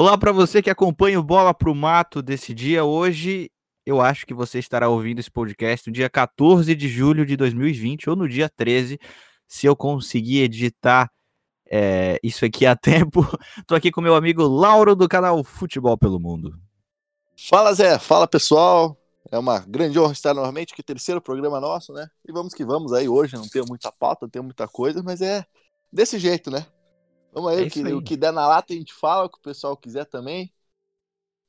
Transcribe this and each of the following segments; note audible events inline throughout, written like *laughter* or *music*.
Olá para você que acompanha o Bola pro Mato desse dia. Hoje eu acho que você estará ouvindo esse podcast no dia 14 de julho de 2020 ou no dia 13, se eu conseguir editar é, isso aqui a *laughs* tempo. Tô aqui com meu amigo Lauro do canal Futebol pelo Mundo. Fala Zé, fala pessoal. É uma grande honra estar novamente aqui, terceiro programa nosso, né? E vamos que vamos aí hoje, não tem muita pauta, não tem muita coisa, mas é desse jeito, né? Vamos aí, é o, que, aí. o que der na lata a gente fala, o que o pessoal quiser também.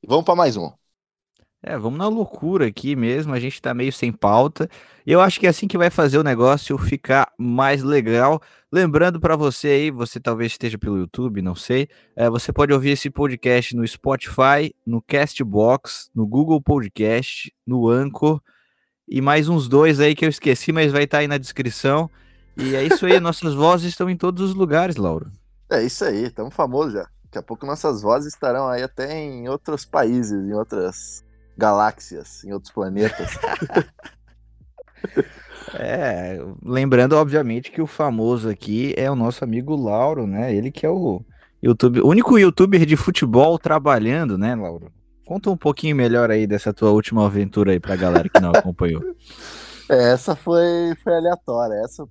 E vamos para mais um. É, vamos na loucura aqui mesmo, a gente tá meio sem pauta. Eu acho que é assim que vai fazer o negócio ficar mais legal. Lembrando para você aí, você talvez esteja pelo YouTube, não sei, é, você pode ouvir esse podcast no Spotify, no Castbox, no Google Podcast, no Anchor e mais uns dois aí que eu esqueci, mas vai estar tá aí na descrição. E é isso aí, *laughs* nossas vozes estão em todos os lugares, Lauro. É isso aí, estamos famosos já. Daqui a pouco nossas vozes estarão aí até em outros países, em outras galáxias, em outros planetas. *laughs* *laughs* é, lembrando, obviamente, que o famoso aqui é o nosso amigo Lauro, né? Ele que é o YouTube, único youtuber de futebol trabalhando, né, Lauro? Conta um pouquinho melhor aí dessa tua última aventura aí pra galera que não *laughs* acompanhou. É, essa foi, foi aleatória. Essa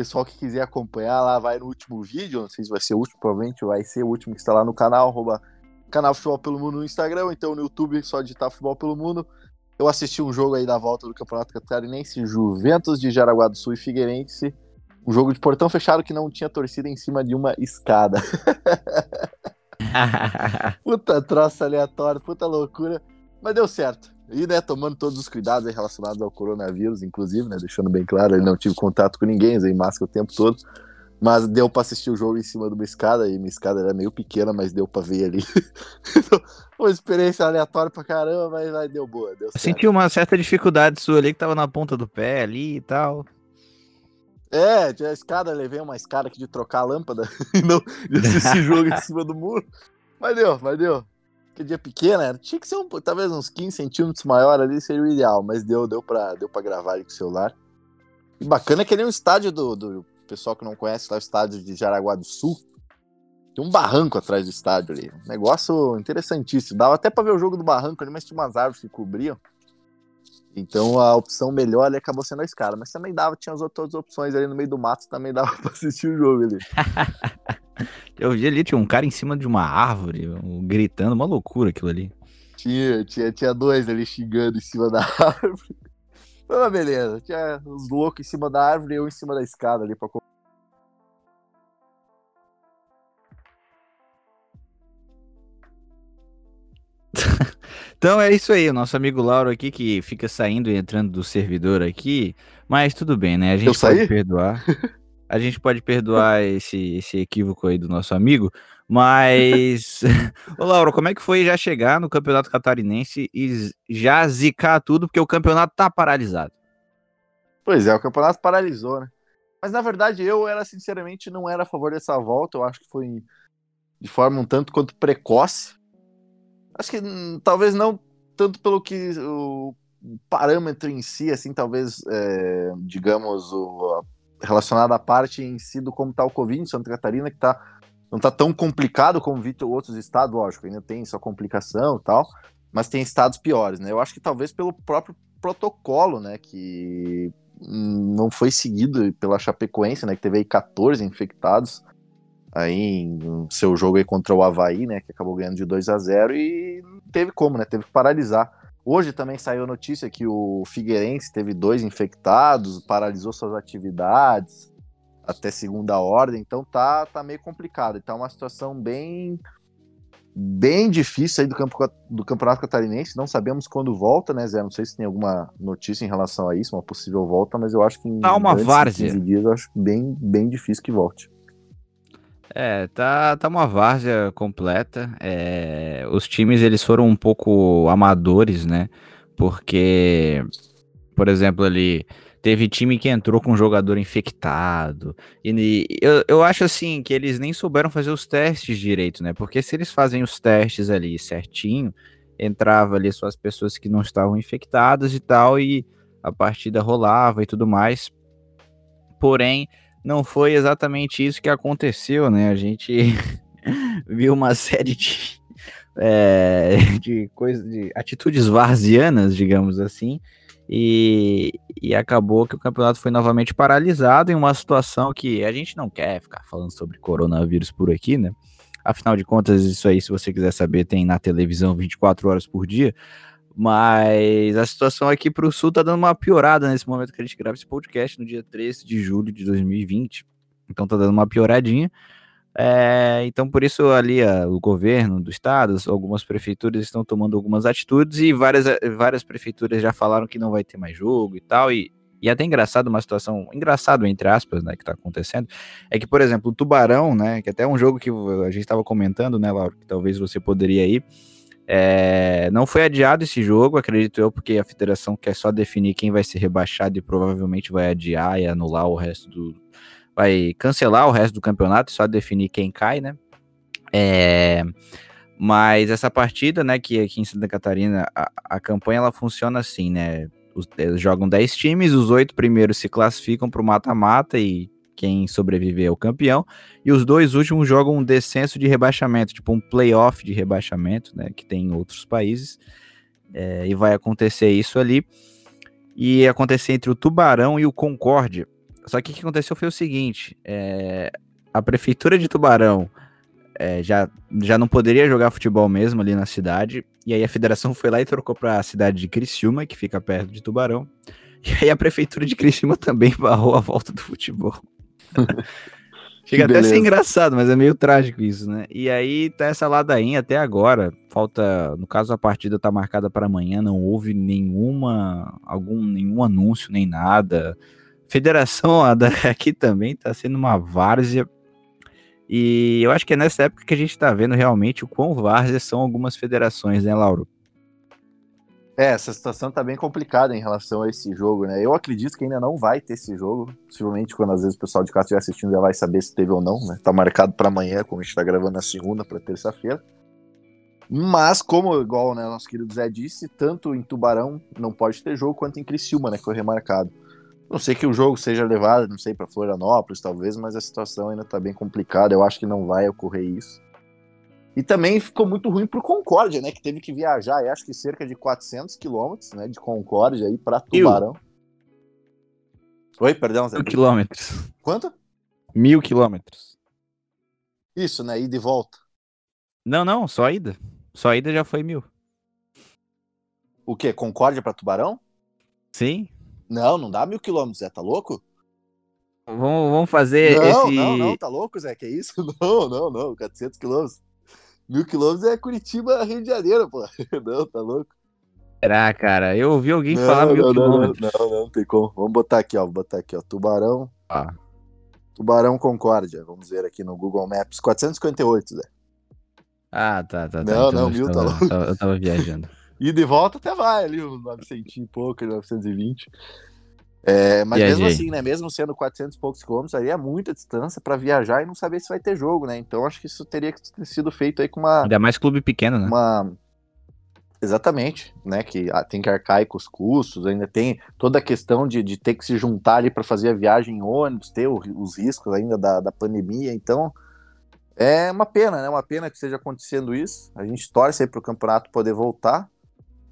pessoal que quiser acompanhar lá, vai no último vídeo, não sei se vai ser o último, provavelmente vai ser o último que está lá no canal, arroba, canal Futebol pelo Mundo no Instagram, então no YouTube só digitar Futebol pelo Mundo. Eu assisti um jogo aí da volta do Campeonato Catarinense, Juventus de Jaraguá do Sul e Figueirense, um jogo de portão fechado que não tinha torcida em cima de uma escada. *laughs* puta troça aleatória, puta loucura, mas deu certo. E, né, tomando todos os cuidados relacionados ao coronavírus, inclusive, né, deixando bem claro, ele não tive contato com ninguém, usei máscara o tempo todo. Mas deu pra assistir o jogo em cima de uma escada, e minha escada era meio pequena, mas deu pra ver ali. *laughs* uma experiência aleatória pra caramba, mas, mas deu boa. Deu Senti uma certa dificuldade sua ali, que tava na ponta do pé ali e tal. É, tinha a escada, levei uma escada aqui de trocar a lâmpada *laughs* e não de assistir jogo em cima do muro. Mas deu, mas deu que dia pequena, era, tinha que ser um, talvez uns 15 centímetros maior ali, seria o ideal, mas deu, deu pra, deu gravar ali com o celular. E bacana é que ele é um estádio do, do pessoal que não conhece, lá o estádio de Jaraguá do Sul. Tem um barranco atrás do estádio ali. Um negócio interessantíssimo. Dava até pra ver o jogo do barranco ali, mas tinha umas árvores que cobriam. Então a opção melhor ali acabou sendo a escada. Mas também dava, tinha as outras opções ali no meio do mato, também dava *laughs* pra assistir o jogo ali. *laughs* *laughs* Eu vi ali, tinha um cara em cima de uma árvore, gritando, uma loucura aquilo ali. Tinha, tinha, tinha dois ali xingando em cima *laughs* da árvore. Mas beleza, tinha os loucos em cima da árvore e eu em cima da escada ali pra *laughs* Então é isso aí, o nosso amigo Lauro aqui que fica saindo e entrando do servidor aqui, mas tudo bem, né? A gente pode perdoar. A gente pode perdoar esse, esse equívoco aí do nosso amigo, mas. *laughs* Ô, Lauro, como é que foi já chegar no campeonato catarinense e já zicar tudo, porque o campeonato tá paralisado? Pois é, o campeonato paralisou, né? Mas na verdade eu era, sinceramente, não era a favor dessa volta, eu acho que foi de forma um tanto quanto precoce. Acho que hum, talvez não tanto pelo que o parâmetro em si, assim, talvez, é, digamos, o, relacionado à parte em si do como está o Covid em Santa Catarina, que tá, não está tão complicado como vi outros estados, lógico, ainda tem sua complicação e tal, mas tem estados piores, né? Eu acho que talvez pelo próprio protocolo, né, que não foi seguido pela Chapecoense, né, que teve aí 14 infectados aí em seu jogo aí contra o Havaí, né, que acabou ganhando de 2 a 0 e teve como, né, teve que paralisar. Hoje também saiu a notícia que o Figueirense teve dois infectados, paralisou suas atividades até segunda ordem, então tá, tá meio complicado. Então é uma situação bem bem difícil aí do, campo, do Campeonato Catarinense. Não sabemos quando volta, né, Zé? Não sei se tem alguma notícia em relação a isso, uma possível volta, mas eu acho que em tá uma várzea. dias eu acho bem, bem difícil que volte. É, tá, tá uma várzea completa. É, os times eles foram um pouco amadores, né? Porque, por exemplo, ali teve time que entrou com um jogador infectado. E eu, eu acho assim que eles nem souberam fazer os testes direito, né? Porque se eles fazem os testes ali certinho, entrava ali só as pessoas que não estavam infectadas e tal, e a partida rolava e tudo mais. Porém, não foi exatamente isso que aconteceu, né? A gente *laughs* viu uma série de, *laughs* é, *laughs* de coisa, de atitudes varzianas, digamos assim, e, e acabou que o campeonato foi novamente paralisado em uma situação que a gente não quer ficar falando sobre coronavírus por aqui, né? Afinal de contas, isso aí, se você quiser saber, tem na televisão 24 horas por dia. Mas a situação aqui para o Sul tá dando uma piorada nesse momento que a gente grava esse podcast, no dia 13 de julho de 2020. Então tá dando uma pioradinha. É, então, por isso, ali a, o governo do estado, algumas prefeituras estão tomando algumas atitudes e várias, várias prefeituras já falaram que não vai ter mais jogo e tal. E, e até engraçado, uma situação, engraçado entre aspas, né, que tá acontecendo, é que, por exemplo, o Tubarão, né, que até é um jogo que a gente estava comentando, né, Laura, que talvez você poderia ir, é, não foi adiado esse jogo, acredito eu, porque a federação quer só definir quem vai ser rebaixado e provavelmente vai adiar e anular o resto do. Vai cancelar o resto do campeonato, só definir quem cai, né? É, mas essa partida, né, que aqui em Santa Catarina, a, a campanha ela funciona assim, né? Os, jogam 10 times, os oito primeiros se classificam para o mata-mata e quem sobreviver é o campeão. E os dois últimos jogam um descenso de rebaixamento, tipo um playoff de rebaixamento, né? Que tem em outros países. É, e vai acontecer isso ali. E acontecer entre o Tubarão e o Concórdia. Só que o que aconteceu foi o seguinte: é, a prefeitura de Tubarão é, já, já não poderia jogar futebol mesmo ali na cidade. E aí a federação foi lá e trocou para a cidade de Criciúma, que fica perto de Tubarão. E aí a prefeitura de Criciúma também barrou a volta do futebol. *laughs* Chega até a ser engraçado, mas é meio trágico isso, né? E aí tá essa ladainha até agora. Falta, no caso a partida tá marcada para amanhã, não houve nenhuma algum nenhum anúncio nem nada. Federação *laughs* aqui também tá sendo uma várzea. E eu acho que é nessa época que a gente tá vendo realmente o quão várzea são algumas federações, né, Lauro? É, essa situação tá bem complicada em relação a esse jogo, né? Eu acredito que ainda não vai ter esse jogo. Possivelmente, quando às vezes o pessoal de casa estiver assistindo, já vai saber se teve ou não, né? Tá marcado para amanhã, como a gente tá gravando na segunda para terça-feira. Mas, como igual né, nosso querido Zé disse, tanto em Tubarão não pode ter jogo, quanto em Criciúma, né? Que foi remarcado. Não sei que o jogo seja levado, não sei, para Florianópolis, talvez, mas a situação ainda tá bem complicada. Eu acho que não vai ocorrer isso. E também ficou muito ruim pro Concórdia, né? Que teve que viajar, acho que cerca de 400 quilômetros, né? De Concórdia aí para Tubarão. Mil. Oi, perdão. Zé. Mil quilômetros. Quanto? Mil quilômetros. Isso, né? Ida e volta. Não, não, só ida. Só ida já foi mil. O quê? Concórdia para Tubarão? Sim. Não, não dá mil quilômetros, Zé, tá louco? Vamos, vamos fazer não, esse... Não, não, tá louco, Zé, que isso? *laughs* Não, não, não, 400 quilômetros. Mil quilômetros é Curitiba, Rio de Janeiro, pô. *laughs* Não, tá louco? Será, cara? Eu ouvi alguém não, falar mil não, quilômetros. Não, não, não, não tem como. Vamos botar aqui, ó. Vou botar aqui, ó. Tubarão. Ah. Tubarão Concórdia. Vamos ver aqui no Google Maps. 458, Zé. Ah, tá, tá, tá. Não, então, não, mil tá louco. Eu tava viajando. *laughs* e de volta até vai ali, uns 900 e pouco, 920. É, mas Viajei. mesmo assim, né? Mesmo sendo 400 e poucos quilômetros, aí é muita distância para viajar e não saber se vai ter jogo, né? Então acho que isso teria que ter sido feito aí com uma. Ainda mais clube pequeno, né? Uma. Exatamente, né? Que ah, tem que arcar com os custos, ainda tem toda a questão de, de ter que se juntar ali para fazer a viagem em ônibus, ter o, os riscos ainda da, da pandemia. Então é uma pena, né? Uma pena que esteja acontecendo isso. A gente torce aí para o campeonato poder voltar.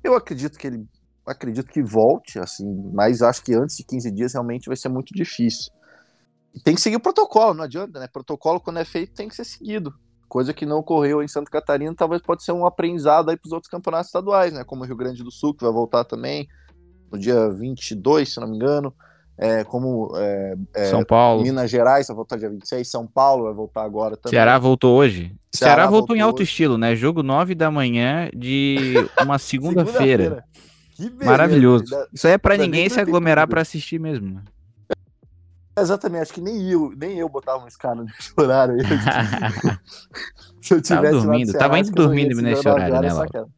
Eu acredito que ele acredito que volte, assim, mas acho que antes de 15 dias realmente vai ser muito difícil. tem que seguir o protocolo, não adianta, né? Protocolo, quando é feito, tem que ser seguido. Coisa que não ocorreu em Santa Catarina, talvez pode ser um aprendizado aí para os outros campeonatos estaduais, né? Como o Rio Grande do Sul, que vai voltar também no dia 22, se não me engano. É, como é, é, São Paulo. Minas Gerais vai voltar dia 26, São Paulo vai voltar agora também. Ceará voltou hoje. Ceará, Ceará voltou, voltou, em alto hoje. estilo, né? Jogo 9 da manhã de uma *laughs* segunda-feira. Segunda Maravilhoso. Isso aí é pra ninguém se aglomerar para assistir mesmo. Né? Exatamente, acho que nem eu, nem eu botava um cara nesse horário aí. *laughs* se eu tivesse tava dormindo, tava indo dormindo nesse horário, né, Laura?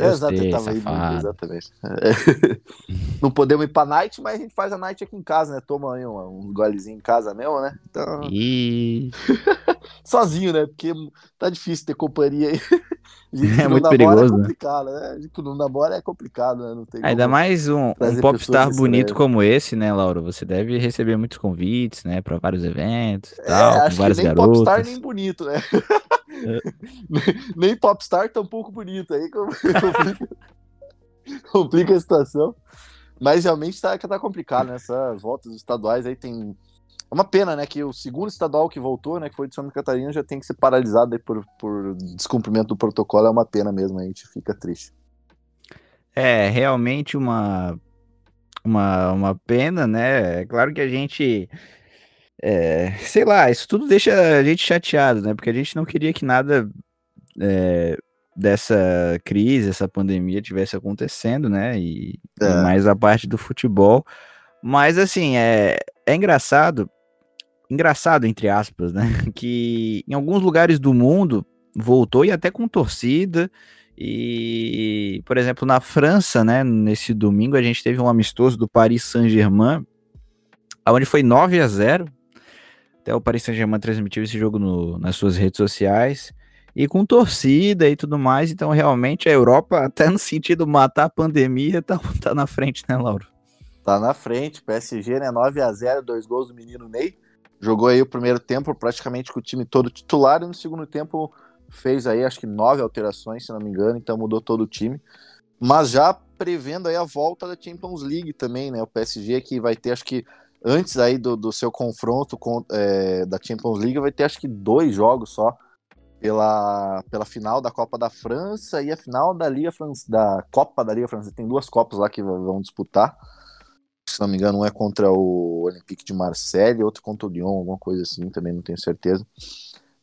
É, tava indo, exatamente. É. *laughs* Não podemos ir pra night, mas a gente faz a night aqui em casa, né? Toma aí um, um golezinho em casa mesmo, né? Então... E... *laughs* Sozinho, né? Porque tá difícil ter companhia aí. *laughs* é muito perigoso. É complicado, né? A gente não namora é complicado, né? Não tem Ainda mais um, um popstar bonito como esse, né, Laura? Você deve receber muitos convites, né? Pra vários eventos e é, tal, com várias nem garotas. popstar nem bonito, né? *laughs* nem Popstar tão pouco bonito. Aí *laughs* complica, complica a situação. Mas realmente tá, tá complicado, né? Essas voltas estaduais aí tem. É uma pena, né? Que o segundo estadual que voltou, né? Que foi de Santa Catarina, já tem que ser paralisado por, por descumprimento do protocolo. É uma pena mesmo, a gente fica triste. É, realmente uma, uma, uma pena, né? É claro que a gente. É, sei lá, isso tudo deixa a gente chateado, né? Porque a gente não queria que nada é, dessa crise, essa pandemia tivesse acontecendo, né? E, é. e, mais a parte do futebol. Mas assim, é, é engraçado, engraçado entre aspas, né? *laughs* Que em alguns lugares do mundo voltou e até com torcida. E, por exemplo, na França, né, nesse domingo a gente teve um amistoso do Paris Saint-Germain, onde foi 9 a 0. Até o Paris Saint-Germain transmitiu esse jogo no, nas suas redes sociais e com torcida e tudo mais. Então, realmente, a Europa, *laughs* até no sentido matar a pandemia, tá, tá na frente, né, Lauro? Tá na frente. PSG, né? 9 a 0 dois gols do menino Ney. Jogou aí o primeiro tempo praticamente com o time todo titular e no segundo tempo fez aí acho que nove alterações, se não me engano, então mudou todo o time. Mas já prevendo aí a volta da Champions League também, né? O PSG que vai ter, acho que antes aí do, do seu confronto com, é, da Champions League, vai ter acho que dois jogos só pela, pela final da Copa da França e a final da Liga da Copa da Liga Francesa. Tem duas Copas lá que vão disputar. Se não me engano, um é contra o Olympique de Marseille, outro contra o Lyon, alguma coisa assim, também não tenho certeza.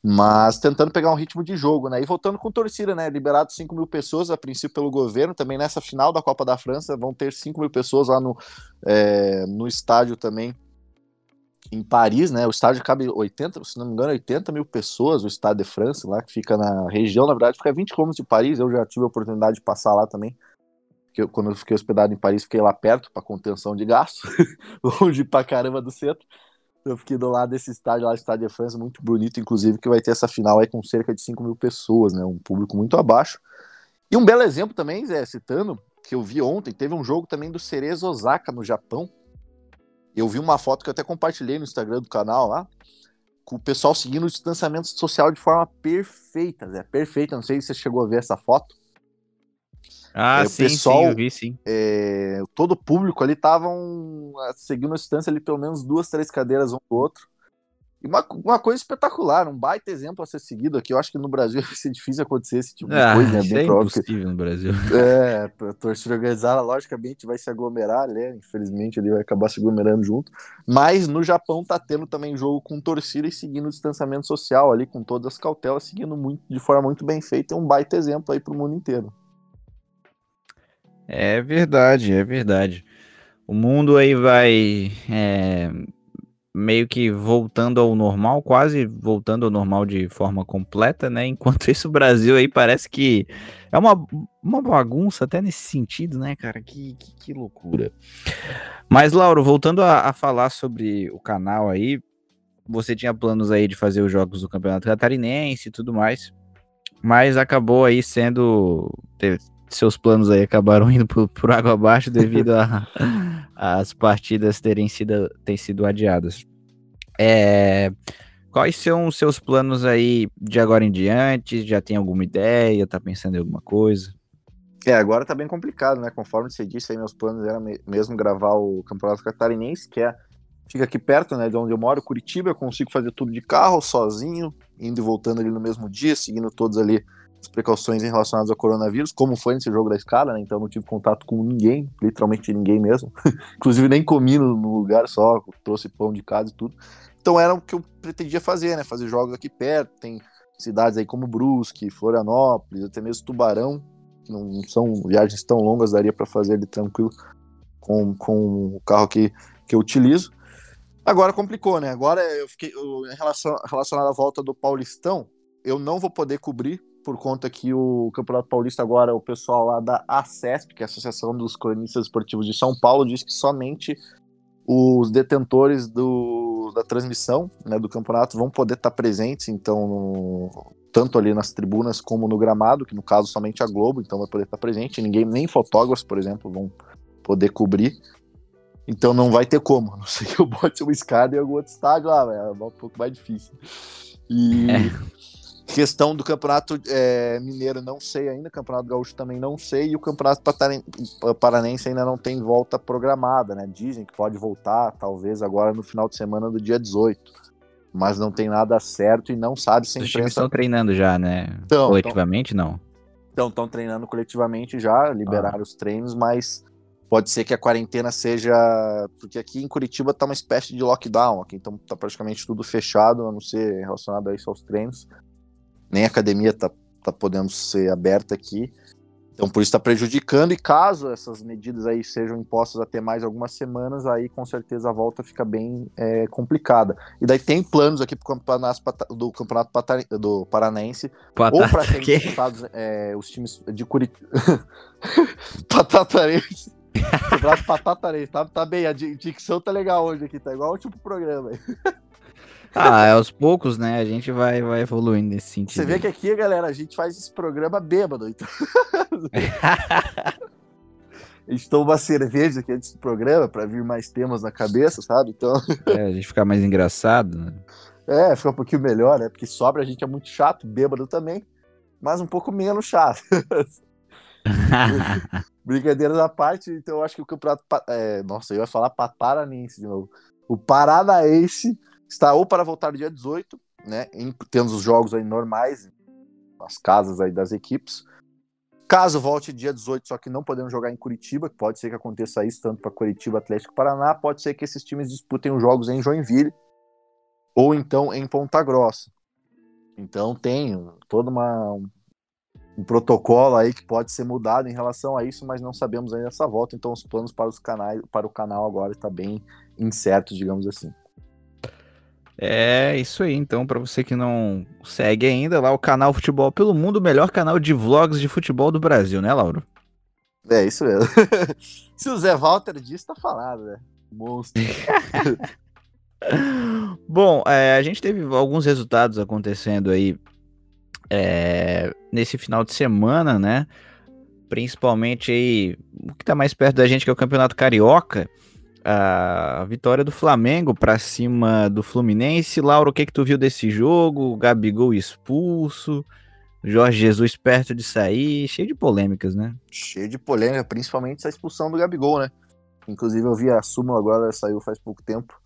Mas tentando pegar um ritmo de jogo, né? E voltando com torcida, né? Liberado 5 mil pessoas, a princípio pelo governo. Também nessa final da Copa da França vão ter 5 mil pessoas lá no, é, no estádio também em Paris, né? O estádio cabe 80, se não me engano, 80 mil pessoas, o Estado de França, lá, que fica na região, na verdade, fica 20 km de Paris. Eu já tive a oportunidade de passar lá também. Eu, quando eu fiquei hospedado em Paris, fiquei lá perto para contenção de gasto, *laughs* longe pra caramba do centro. Eu fiquei do lado desse estádio lá, Estádio de França, muito bonito, inclusive, que vai ter essa final aí com cerca de 5 mil pessoas, né? Um público muito abaixo. E um belo exemplo também, Zé, citando, que eu vi ontem, teve um jogo também do Cerezo Osaka no Japão, eu vi uma foto que eu até compartilhei no Instagram do canal lá, com o pessoal seguindo o distanciamento social de forma perfeita, Zé. Perfeita. Não sei se você chegou a ver essa foto. Ah, é, sim, pessoal, sim, eu vi, sim. É, todo o público ali estavam seguindo a distância ali pelo menos duas, três cadeiras um do outro. E uma, uma coisa espetacular, um baita exemplo a ser seguido aqui. Eu acho que no Brasil *laughs* vai ser difícil acontecer esse tipo de ah, coisa, né? Bem é impossível no Brasil. *laughs* É, a torcida organizada, logicamente, vai se aglomerar, né? Infelizmente, ele vai acabar se aglomerando junto. Mas no Japão tá tendo também jogo com torcida e seguindo o distanciamento social ali, com todas as cautelas, seguindo muito, de forma muito bem feita. É um baita exemplo aí pro mundo inteiro. É verdade, é verdade. O mundo aí vai. É meio que voltando ao normal, quase voltando ao normal de forma completa, né? *laughs* Enquanto isso, o Brasil aí parece que é uma, uma bagunça até nesse sentido, né, cara? Que, que, que loucura. Mas, Lauro, voltando a, a, falar sobre o canal aí, você tinha planos aí de fazer os jogos do Campeonato Catarinense e tudo mais, mas acabou aí sendo. Seus planos aí acabaram indo por, por água abaixo devido a *laughs* as partidas terem sido, terem sido adiadas. É, quais são os seus planos aí de agora em diante? Já tem alguma ideia? Tá pensando em alguma coisa? É, agora tá bem complicado, né? Conforme você disse aí, meus planos eram mesmo gravar o Campeonato Catarinense, que é fica aqui perto, né, de onde eu moro, Curitiba, eu consigo fazer tudo de carro, sozinho, indo e voltando ali no mesmo dia, seguindo todos ali as precauções relacionadas ao coronavírus, como foi nesse jogo da escala, né? Então não tive contato com ninguém, literalmente ninguém mesmo. *laughs* Inclusive nem comi no, lugar, só trouxe pão de casa e tudo. Então era o que eu pretendia fazer, né? Fazer jogos aqui perto, tem cidades aí como Brusque, Florianópolis, até mesmo Tubarão, que não são viagens tão longas, daria para fazer ali tranquilo com, com o carro que, que eu utilizo. Agora complicou, né? Agora eu fiquei eu, em relação relacionado à volta do Paulistão, eu não vou poder cobrir por conta que o Campeonato Paulista agora, o pessoal lá da ACESP, que é a Associação dos Cronistas Esportivos de São Paulo, diz que somente os detentores do, da transmissão né, do campeonato vão poder estar presentes, então, no, tanto ali nas tribunas como no gramado, que no caso somente a Globo, então vai poder estar presente, ninguém, nem fotógrafos, por exemplo, vão poder cobrir. Então não vai ter como, *laughs* a não sei que eu bote uma escada em algum outro estádio lá, é um pouco mais difícil. E... É. Questão do Campeonato é, Mineiro, não sei ainda. Campeonato Gaúcho também não sei. E o Campeonato Paranense ainda não tem volta programada, né? Dizem que pode voltar, talvez, agora no final de semana do dia 18. Mas não tem nada certo e não sabe se Os times estão treinando já, né? Então, Coletivamente, não. Então, estão treinando coletivamente já, liberaram ah. os treinos, mas pode ser que a quarentena seja. Porque aqui em Curitiba tá uma espécie de lockdown, aqui então tá praticamente tudo fechado, a não ser relacionado a isso aos treinos nem a academia tá, tá podendo ser aberta aqui. Então, por isso está prejudicando, e caso essas medidas aí sejam impostas até mais algumas semanas, aí com certeza a volta fica bem é, complicada. E daí tem planos aqui pro campeonato, do Campeonato do Paranense, Patata, ou para serem disputados é, os times de Curitiba. *laughs* Patatarense. *laughs* Campeonato Patatarense, tá, tá bem, a dicção tá legal hoje aqui, tá igual o tipo programa aí. *laughs* Ah, é aos poucos, né? A gente vai, vai evoluindo nesse sentido. Você vê que aqui, galera, a gente faz esse programa bêbado. Então... a gente toma uma cerveja aqui antes do programa para vir mais temas na cabeça, sabe? Então. É, a gente ficar mais engraçado, né? É, fica um pouquinho melhor, né? Porque sobra a gente é muito chato, bêbado também, mas um pouco menos chato. *laughs* Brincadeiras à parte, então eu acho que o campeonato. É... Nossa, eu ia falar Paranense de novo. O Paranaense está ou para voltar dia 18, né? Em, tendo os jogos aí normais, as casas aí das equipes. Caso volte dia 18, só que não podemos jogar em Curitiba, pode ser que aconteça isso tanto para Curitiba, Atlético Paraná, pode ser que esses times disputem os jogos em Joinville ou então em Ponta Grossa. Então tem todo uma, um, um protocolo aí que pode ser mudado em relação a isso, mas não sabemos ainda essa volta, então os planos para os canais, para o canal agora está bem incertos, digamos assim. É isso aí, então, para você que não segue ainda lá o canal Futebol pelo Mundo, o melhor canal de vlogs de futebol do Brasil, né, Lauro? É isso mesmo. *laughs* Se o Zé Walter disse, tá falado, né? Monstro. *laughs* Bom, é, a gente teve alguns resultados acontecendo aí é, nesse final de semana, né? Principalmente aí, o que tá mais perto da gente, que é o Campeonato Carioca a vitória do Flamengo para cima do Fluminense. Laura, o que que tu viu desse jogo? Gabigol expulso, Jorge Jesus perto de sair, cheio de polêmicas, né? Cheio de polêmica, principalmente essa expulsão do Gabigol, né? Inclusive eu vi a súmula agora, saiu faz pouco tempo.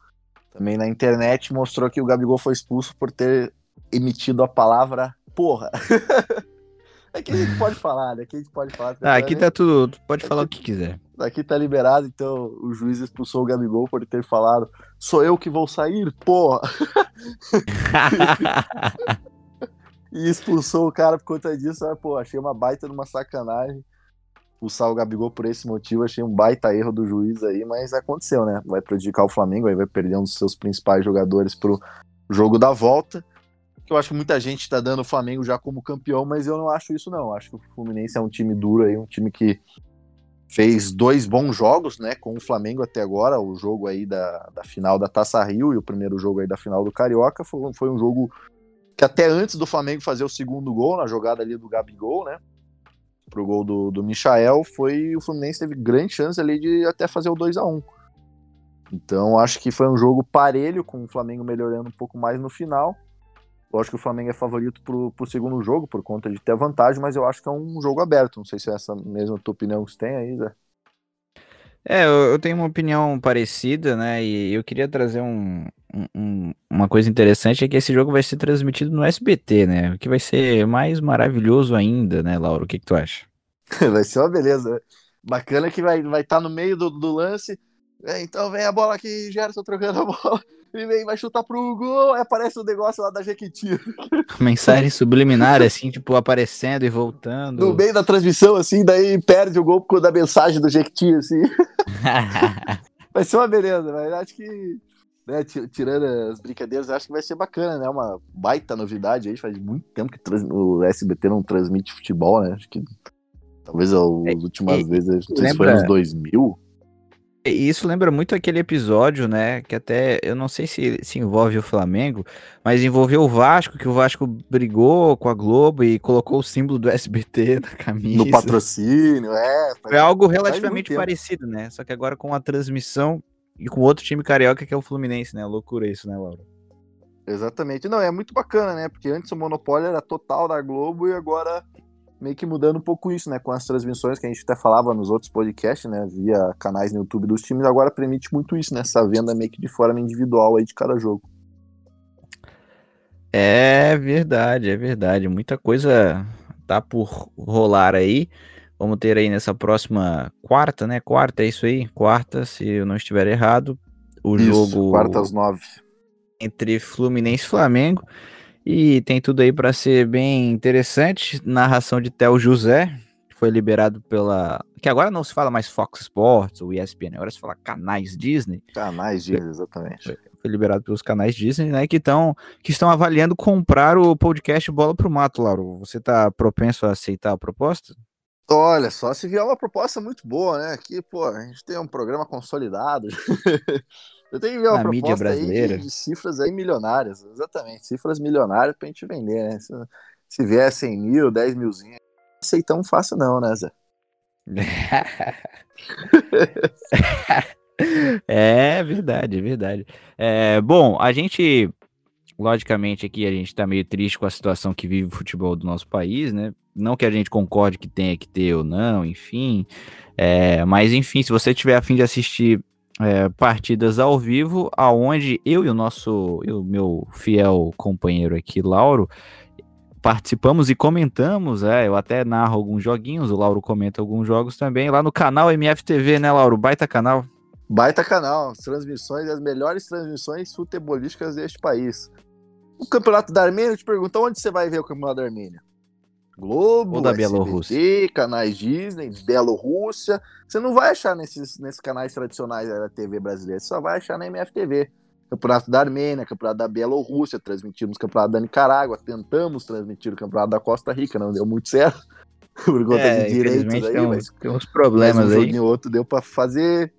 Também na internet mostrou que o Gabigol foi expulso por ter emitido a palavra porra. *laughs* Aqui a gente pode falar, né? Aqui a gente pode falar. Ah, aqui tá tudo, pode falar o que quiser. Aqui tá liberado, então o juiz expulsou o Gabigol por ter falado: sou eu que vou sair, porra! *laughs* e expulsou o cara por conta disso. Mas, pô, achei uma baita numa sacanagem. Expulsar o Gabigol por esse motivo, achei um baita erro do juiz aí, mas aconteceu, né? Vai prejudicar o Flamengo, aí vai perder um dos seus principais jogadores pro jogo da volta eu acho que muita gente está dando o Flamengo já como campeão, mas eu não acho isso não. Acho que o Fluminense é um time duro aí, um time que fez dois bons jogos, né, com o Flamengo até agora, o jogo aí da, da final da Taça Rio e o primeiro jogo aí da final do Carioca, foi, foi um jogo que até antes do Flamengo fazer o segundo gol, na jogada ali do Gabigol, né, pro gol do, do Michael, foi o Fluminense teve grande chance ali de até fazer o 2 a 1 Então acho que foi um jogo parelho, com o Flamengo melhorando um pouco mais no final, eu acho que o Flamengo é favorito pro, pro segundo jogo, por conta de ter vantagem, mas eu acho que é um jogo aberto. Não sei se é essa mesma tua opinião que você tem aí, Zé. É, eu, eu tenho uma opinião parecida, né? E eu queria trazer um, um, uma coisa interessante, é que esse jogo vai ser transmitido no SBT, né? O que vai ser mais maravilhoso ainda, né, Laura? O que, que tu acha? *laughs* vai ser uma beleza. Bacana que vai estar vai tá no meio do, do lance. É, então vem a bola aqui, Gerson trocando a bola e vem, vai chutar pro gol, aparece o um negócio lá da Jequiti. *laughs* Mensagem subliminar, assim, tipo, aparecendo e voltando. No meio da transmissão, assim, daí perde o gol por causa da mensagem do Jequiti, assim. *laughs* vai ser uma beleza, mas acho que, né, tirando as brincadeiras, acho que vai ser bacana, né? Uma baita novidade aí, faz muito tempo que o SBT não transmite futebol, né? Acho que talvez as é, últimas é, vezes, não sei se foi nos 2000. Isso lembra muito aquele episódio, né? Que até eu não sei se, se envolve o Flamengo, mas envolveu o Vasco, que o Vasco brigou com a Globo e colocou o símbolo do SBT *laughs* na camisa. No patrocínio, é. Foi algo relativamente parecido, né? Só que agora com a transmissão e com outro time carioca que é o Fluminense, né? Loucura isso, né, Laura? Exatamente. Não, é muito bacana, né? Porque antes o monopólio era total da Globo e agora meio que mudando um pouco isso, né? Com as transmissões que a gente até falava nos outros podcasts, né? Via canais no YouTube dos times, agora permite muito isso, né? Essa venda meio que de forma individual aí de cada jogo. É verdade, é verdade. Muita coisa tá por rolar aí. Vamos ter aí nessa próxima quarta, né? Quarta, é isso aí? Quarta, se eu não estiver errado. O isso, jogo. Quarta às nove. Entre Fluminense e Flamengo. E tem tudo aí para ser bem interessante. Narração de Theo José, que foi liberado pela. Que agora não se fala mais Fox Sports ou ESPN, agora se fala canais Disney. Canais Disney, exatamente. Foi, foi liberado pelos canais Disney, né? Que, tão, que estão avaliando comprar o podcast Bola pro Mato, Lauro. Você tá propenso a aceitar a proposta? Olha, só se vier uma proposta muito boa, né? Aqui, pô, a gente tem um programa consolidado. *laughs* Eu tenho que ver uma Na proposta mídia brasileira. de, de, cifras aí milionárias, exatamente, cifras milionárias pra gente vender, né? Se, se vier 100 mil, 10 milzinho, tão fácil não, né, Zé? *laughs* é verdade, é verdade. É, bom, a gente, logicamente aqui a gente tá meio triste com a situação que vive o futebol do nosso país, né? Não que a gente concorde que tenha que ter ou não, enfim. É, mas enfim, se você tiver a fim de assistir é, partidas ao vivo, aonde eu e o nosso, o meu fiel companheiro aqui, Lauro, participamos e comentamos, é, eu até narro alguns joguinhos, o Lauro comenta alguns jogos também, lá no canal MFTV, né, Lauro? Baita canal. Baita canal, transmissões, as melhores transmissões futebolísticas deste país. O Campeonato da Armênia, eu te pergunto, onde você vai ver o Campeonato da Armênia? Globo, Ou da Bielorrússia. canais Disney, Bielorrússia. Você não vai achar nesses, nesses canais tradicionais da TV brasileira, você só vai achar na MFTV. Campeonato da Armênia, Campeonato da Bielorrússia, transmitimos o Campeonato da Nicarágua, tentamos transmitir o Campeonato da Costa Rica, não deu muito certo. *laughs* Por conta é, de direitos aí, tem, mas, tem uns problemas mas um aí. outro deu para fazer.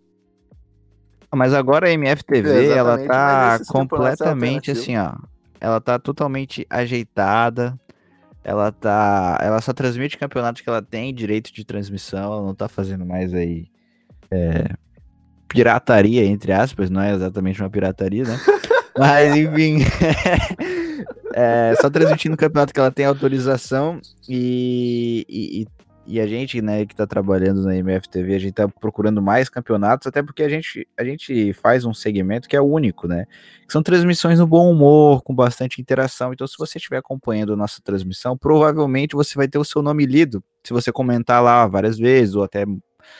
Mas agora a MFTV, ela tá completamente assim, ó. Ela tá totalmente ajeitada, ela tá. Ela só transmite campeonatos que ela tem direito de transmissão, ela não tá fazendo mais aí. É, pirataria, entre aspas, não é exatamente uma pirataria, né? *laughs* Mas, enfim. *laughs* é, só transmitindo o campeonato que ela tem autorização e, e, e a gente, né, que tá trabalhando na MFTV, a gente tá procurando mais campeonatos, até porque a gente, a gente faz um segmento que é único, né? Que são transmissões no bom humor, com bastante interação. Então, se você estiver acompanhando a nossa transmissão, provavelmente você vai ter o seu nome lido. Se você comentar lá várias vezes, ou até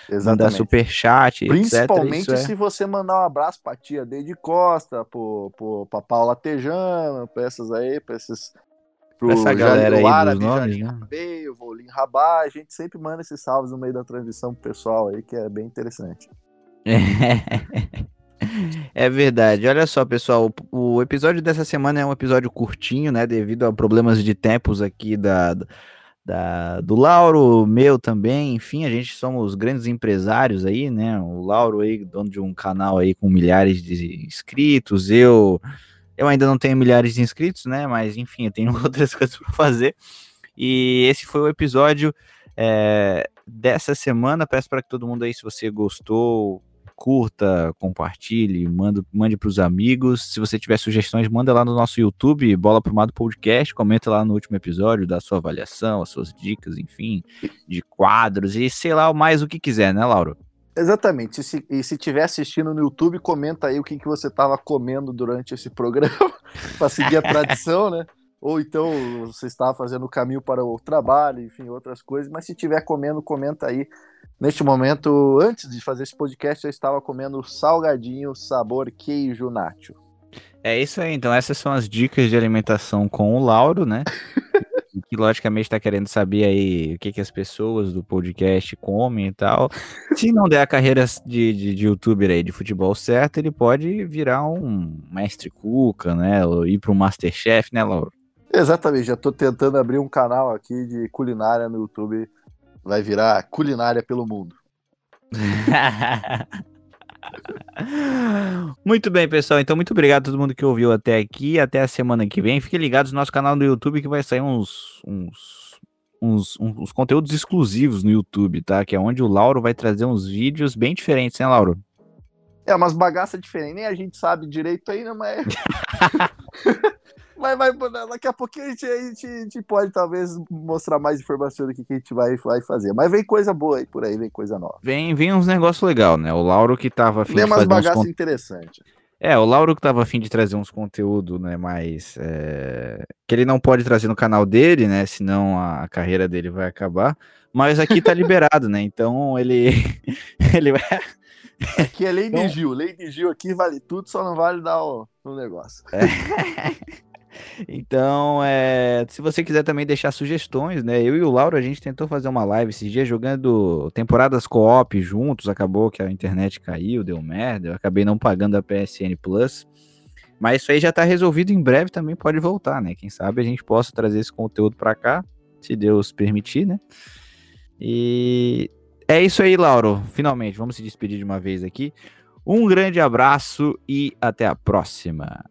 Exatamente. mandar superchat, Principalmente etc, se é... você mandar um abraço pra tia Deide Costa, pro, pro, pra Paula Tejano, pra essas aí, pra esses pro essa galera aí árabe, dos nomes, né? o Volim Rabá, a gente sempre manda esses salves no meio da transmissão pro pessoal aí, que é bem interessante. *laughs* É verdade. Olha só, pessoal, o, o, episódio dessa semana é um episódio curtinho, né, devido a problemas de tempos aqui da, da do Lauro, meu também, enfim, a gente somos grandes empresários aí, né? O Lauro aí, dono de um canal aí com milhares de inscritos, eu eu ainda não tenho milhares de inscritos, né? Mas enfim, eu tenho *laughs* outras coisas para fazer. E esse foi o episódio é, dessa semana. Peço para que todo mundo aí, se você gostou, curta, compartilhe, manda, mande para os amigos. Se você tiver sugestões, manda lá no nosso YouTube, Bola Pro Mato Podcast, comenta lá no último episódio, da sua avaliação, as suas dicas, enfim, de quadros e sei lá mais o que quiser, né, Lauro? Exatamente. E se, e se tiver assistindo no YouTube, comenta aí o que, que você estava comendo durante esse programa, *laughs* para seguir a tradição, né? Ou então você estava fazendo o caminho para o trabalho, enfim, outras coisas. Mas se tiver comendo, comenta aí. Neste momento, antes de fazer esse podcast, eu estava comendo salgadinho sabor queijo nacho. É isso aí, então essas são as dicas de alimentação com o Lauro, né? *laughs* que logicamente está querendo saber aí o que, que as pessoas do podcast comem e tal. Se não der a carreira de, de, de youtuber aí de futebol certo, ele pode virar um mestre cuca, né? Ou ir para um masterchef, né, Lauro? Exatamente, já estou tentando abrir um canal aqui de culinária no YouTube. Vai virar culinária pelo mundo. *laughs* Muito bem, pessoal. Então, muito obrigado a todo mundo que ouviu até aqui. Até a semana que vem. Fiquem ligados no nosso canal no YouTube que vai sair uns, uns, uns, uns conteúdos exclusivos no YouTube, tá? Que é onde o Lauro vai trazer uns vídeos bem diferentes, né, Lauro? É, umas bagaças diferentes. Nem a gente sabe direito ainda, mas. *laughs* mas, mas daqui a pouquinho a gente, a, gente, a gente, pode talvez mostrar mais informação do que a gente vai, vai fazer. Mas vem coisa boa aí por aí, vem coisa nova. Vem, vem uns negócios legais, né? O Lauro que tava afim Tem umas bagaças uns... interessantes. É, o Lauro que tava afim de trazer uns conteúdo, né, mais é... que ele não pode trazer no canal dele, né, senão a carreira dele vai acabar. Mas aqui tá *laughs* liberado, né? Então ele *laughs* ele vai Aqui é lei então... de Gil, lei de Gil aqui vale tudo, só não vale dar o, o negócio. É. *laughs* Então, é, se você quiser também deixar sugestões, né? Eu e o Lauro, a gente tentou fazer uma live esses dias jogando temporadas co-op juntos, acabou que a internet caiu, deu merda, eu acabei não pagando a PSN Plus. Mas isso aí já tá resolvido, em breve também pode voltar, né? Quem sabe a gente possa trazer esse conteúdo para cá, se Deus permitir, né? E é isso aí, Lauro. Finalmente, vamos se despedir de uma vez aqui. Um grande abraço e até a próxima.